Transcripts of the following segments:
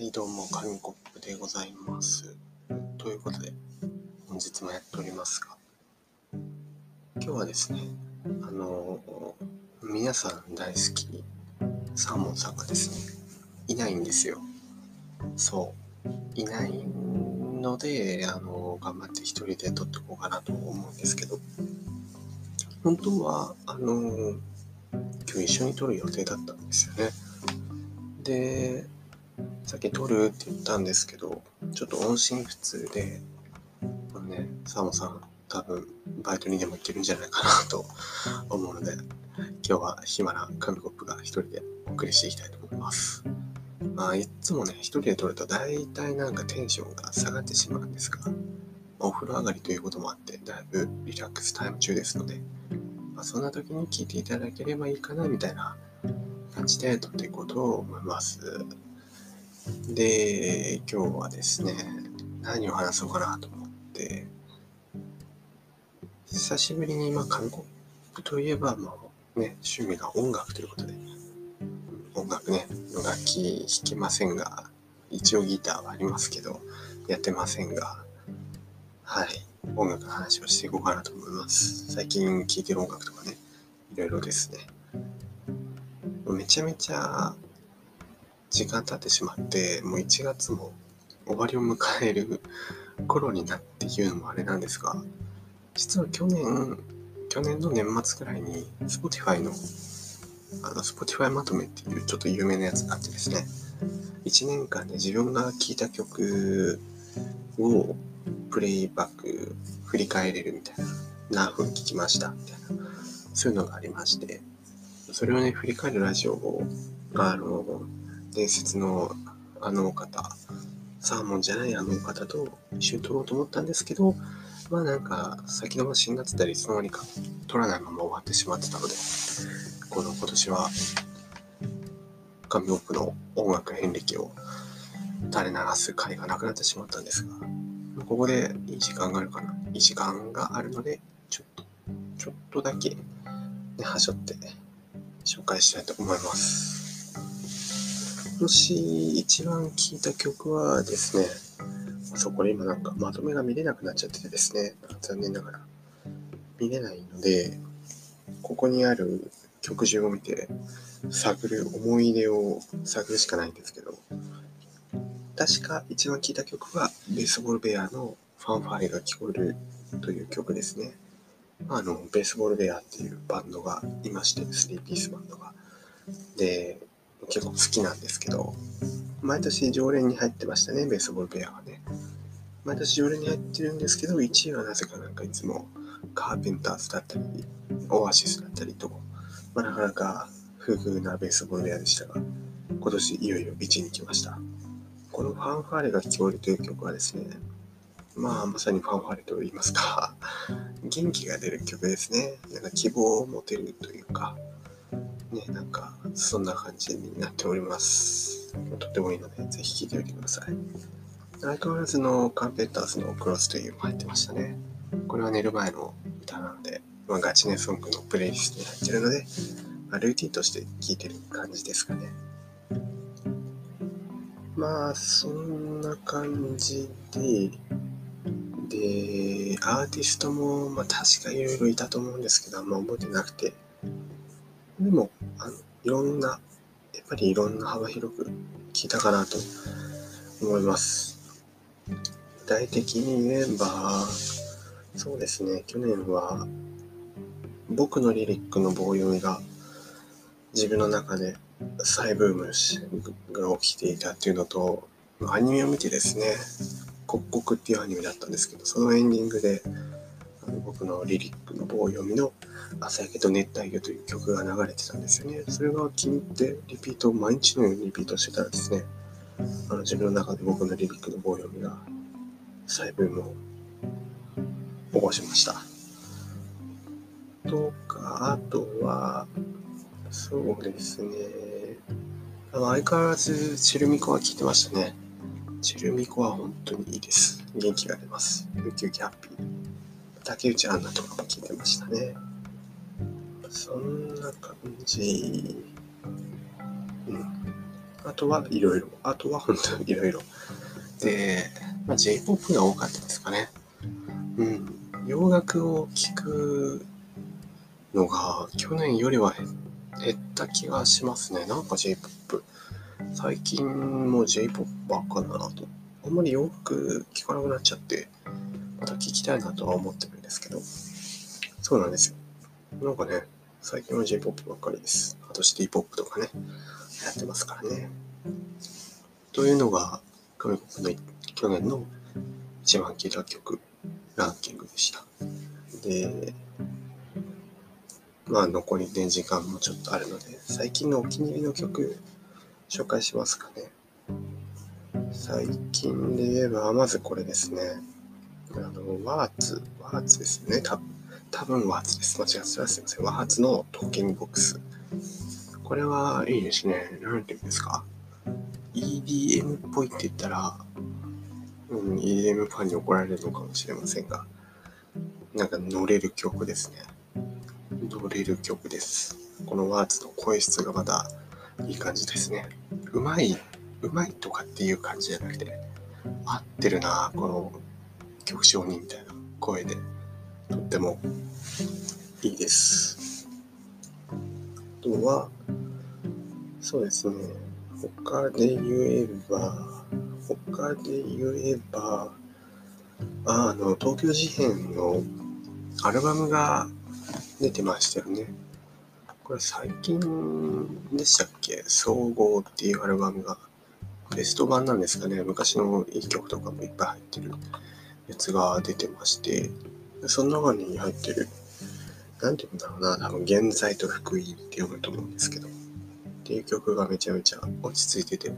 はいどうも紙コップでございます。ということで本日もやっておりますが今日はですねあの皆さん大好きサーモンさんがですねいないんですよ。そういないのであの頑張って一人で撮ってこうかなと思うんですけど本当はあの今日一緒に撮る予定だったんですよね。で先撮るって言ったんですけどちょっと音信不通でこれねサモさん多分バイトにでも行けるんじゃないかなと思うので今日は暇な紙コップが一人でお送りしていきたいと思いますまあいつもね一人で撮ると大体なんかテンションが下がってしまうんですがお風呂上がりということもあってだいぶリラックスタイム中ですので、まあ、そんな時に聞いていただければいいかなみたいな感じで撮っていこうと思います。で、今日はですね、何を話そうかなと思って、久しぶりに、まあ、韓国といえば、まあ、ね、趣味が音楽ということで、音楽ね、楽器弾けませんが、一応ギターはありますけど、やってませんが、はい、音楽の話をしていこうかなと思います。最近聴いてる音楽とかね、いろいろですね。めちゃめちゃ時間経ってしまって、もう1月も終わりを迎える頃になって言うのもあれなんですが、実は去年、去年の年末くらいに Spotify のあの Spotify まとめっていうちょっと有名なやつがあってですね、1年間で自分が聴いた曲をプレイバック振り返れるみたいな、何分聴きましたみたいな、そういうのがありまして、それをね、振り返るラジオを、あの、伝説のあのお方、サーモンじゃないあのお方と一緒に撮ろうと思ったんですけど、まあなんか先延ばしになってたり、いつの間にか撮らないまま終わってしまってたので、この今年は神奥の音楽遍歴を垂れ流す回がなくなってしまったんですが、ここでいい時間があるかな？いい時間があるので、ちょっと、ちょっとだけ、ね、はしょって紹介したいと思います。今年一番聴いた曲はですね、そう、これ今なんかまとめが見れなくなっちゃっててですね、残念ながら見れないので、ここにある曲順を見て探る思い出を探るしかないんですけど、確か一番聴いた曲はベースボールベアのファンファーレが聞こえるという曲ですね。あの、ベースボールベアっていうバンドがいまして、3ピースバンドが。で、結構好きなんですけど、毎年常連に入ってましたね、ベースボールペアはね。毎年常連に入ってるんですけど、1位はなぜかなんかいつもカーペンターズだったり、オアシスだったりと、まあ、なかなか不遇なベースボールペアでしたが、今年いよいよ1位に来ました。このファンファーレが聞こえるという曲はですね、まあまさにファンファーレと言いますか、元気が出る曲ですね。なんか希望を持てるというか、ね、なんか、そんな感じになっております。とってもいいので、ぜひ聴いてみてください。相変わらずのカーペンターズのクロスというのも入ってましたね。これは寝る前の歌なので、まあ、ガチネソングのプレイリストに入ってるので、まあ、ルーティンとして聴いてる感じですかね。まあ、そんな感じで、で、アーティストも、まあ、確かいろいろいたと思うんですけど、あんま覚えてなくて、でも、あの、いろんな、やっぱりいろんな幅広く聞いたかなと思います。具体的に言えば、そうですね、去年は、僕のリリックの棒読みが自分の中で再ブームが起きていたっていうのと、アニメを見てですね、刻々っていうアニメだったんですけど、そのエンディングで、僕のリリックの棒読みの朝焼けと熱帯魚という曲が流れてたんですよね。それが気に入ってリピートを毎日のようにリピートしてたらですね、あの自分の中で僕のリリックの棒読みが細分も起こしました。とか、あとは、そうですね、相変わらずチルミコは聴いてましたね。チルミコは本当にいいです。元気が出ます。ウキウキハッピー。竹内アンナとかも聴いてましたね。そんな感じ。うん。あとはいろいろ。あとは本当にいろいろ。で、まあ、J-POP が多かったですかね。うん。洋楽を聴くのが去年よりは減った気がしますね。なんか J-POP。最近も J-POP ばっかだなと。あんまり洋楽聴かなくなっちゃって、また聴きたいなとは思ってるんですけど。そうなんですよ。なんかね、最近は J-POP ばっかりです。あとシティポップとかね、やってますからね。というのが、韓国の去年の一番聴いた曲ランキングでした。で、まあ残りね、時間もちょっとあるので、最近のお気に入りの曲、紹介しますかね。最近で言えば、まずこれですね。あの、ワーツ、ワーツですね。多分多分ワーツです。間違ってたらすいません。ワーツのトーキングボックス。これはいいですね。なんて言うんですか ?EDM っぽいって言ったら、うん、EDM ファンに怒られるのかもしれませんが、なんか乗れる曲ですね。乗れる曲です。このワーツの声質がまたいい感じですね。うまい、うまいとかっていう感じじゃなくて、合ってるな、この曲調にみたいな声で。とってもいいです。あとは、そうですね、他で言えば、他で言えば、あの、東京事変のアルバムが出てましたよね。これ最近でしたっけ？総合っていうアルバムが。ベスト版なんですかね。昔のいい曲とかもいっぱい入ってるやつが出てまして、その中に入ってる、なんて言うんだろうな、多分、現在と福音って読むと思うんですけど、っていう曲がめちゃめちゃ落ち着いてて、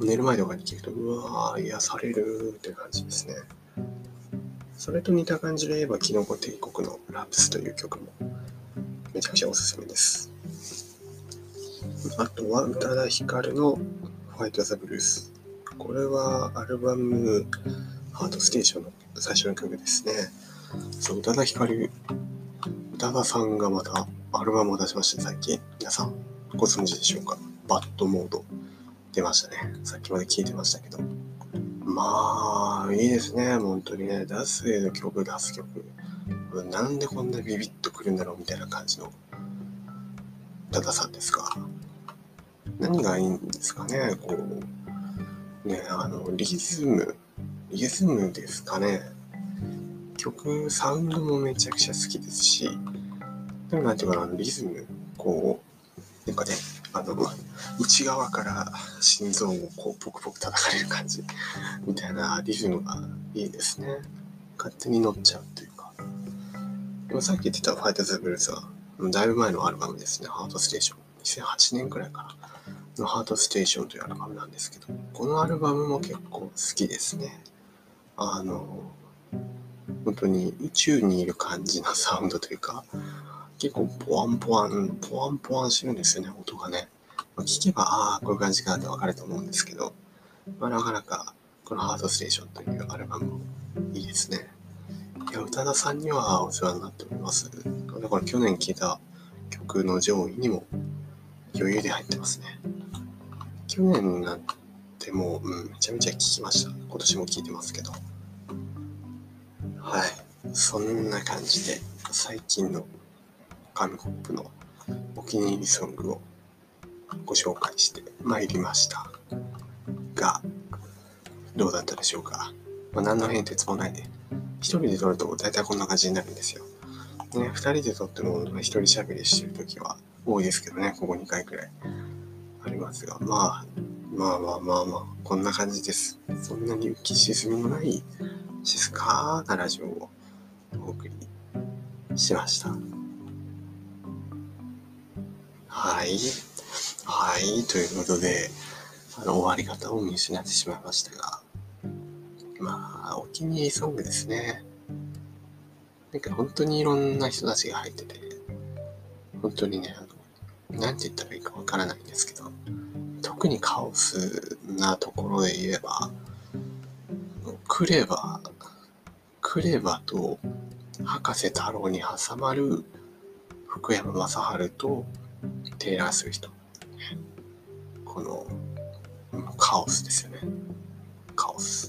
寝る前とかに聴くと、うわー、癒されるって感じですね。それと似た感じで言えば、キノコ帝国のラプスという曲もめちゃくちゃおすすめです。あとは、宇多田ヒカルのホワイト・ザ・ブルース。これはアルバム、ハートステーションの最初の曲ですね。そう、宇多田ヒカル、宇多田さんがまたアルバムを出しました、最近。皆さん、ご存知でしょうか？バッドモード。出ましたね。さっきまで聞いてましたけど。まあ、いいですね。本当にね。出す絵の曲、出す曲。なんでこんなビビッとくるんだろうみたいな感じの、ダダさんですか？何がいいんですかね？こう、ね、あの、リズム、リズムですかね。曲、サウンドもめちゃくちゃ好きですし、でもなんていうかな、リズム、こう、なんかね、あの、内側から心臓をこう、ポクポク叩かれる感じ、みたいなリズムがいいですね。勝手に乗っちゃうというか。でもさっき言ってたファイト・ザ・ブルースは、だいぶ前のアルバムですね、ハートステーション。2008年くらいかな。のハートステーションというアルバムなんですけど、このアルバムも結構好きですね。あの、本当に宇宙にいる感じのサウンドというか、結構ポワンポワン、ポワンポワンしてるんですよね、音がね。まあ、聞けば、ああ、こういう感じかなってわかると思うんですけど、まあ、なかなか、このハートステーションというアルバムいいですね。いや、宇多田さんにはお世話になっております。だから去年聴いた曲の上位にも余裕で入ってますね。去年なっても、うん、めちゃめちゃ聴きました。今年も聴いてますけど。はい。そんな感じで、最近の紙コップのお気に入りソングをご紹介してまいりました。が、どうだったでしょうか？まあ、何の変哲もないね。一人で撮ると大体こんな感じになるんですよ。ね、二人で撮っても一人喋りしてる時は多いですけどね、ここ2回くらいありますが、まあ、まあまあまあまあ、こんな感じです。そんなに浮き沈みもない静かなラジオをお送りしました。はい。はい。ということで、あの、終わり方を見失ってしまいましたが、まあ、お気に入りソングですね。なんか本当にいろんな人たちが入ってて、本当にね、あの、なんて言ったらいいかわからないんですけど、特にカオスなところで言えば、クレバクレバと博士太郎に挟まる福山雅治とテイラー・スウィフト。このカオスですよね。カオス。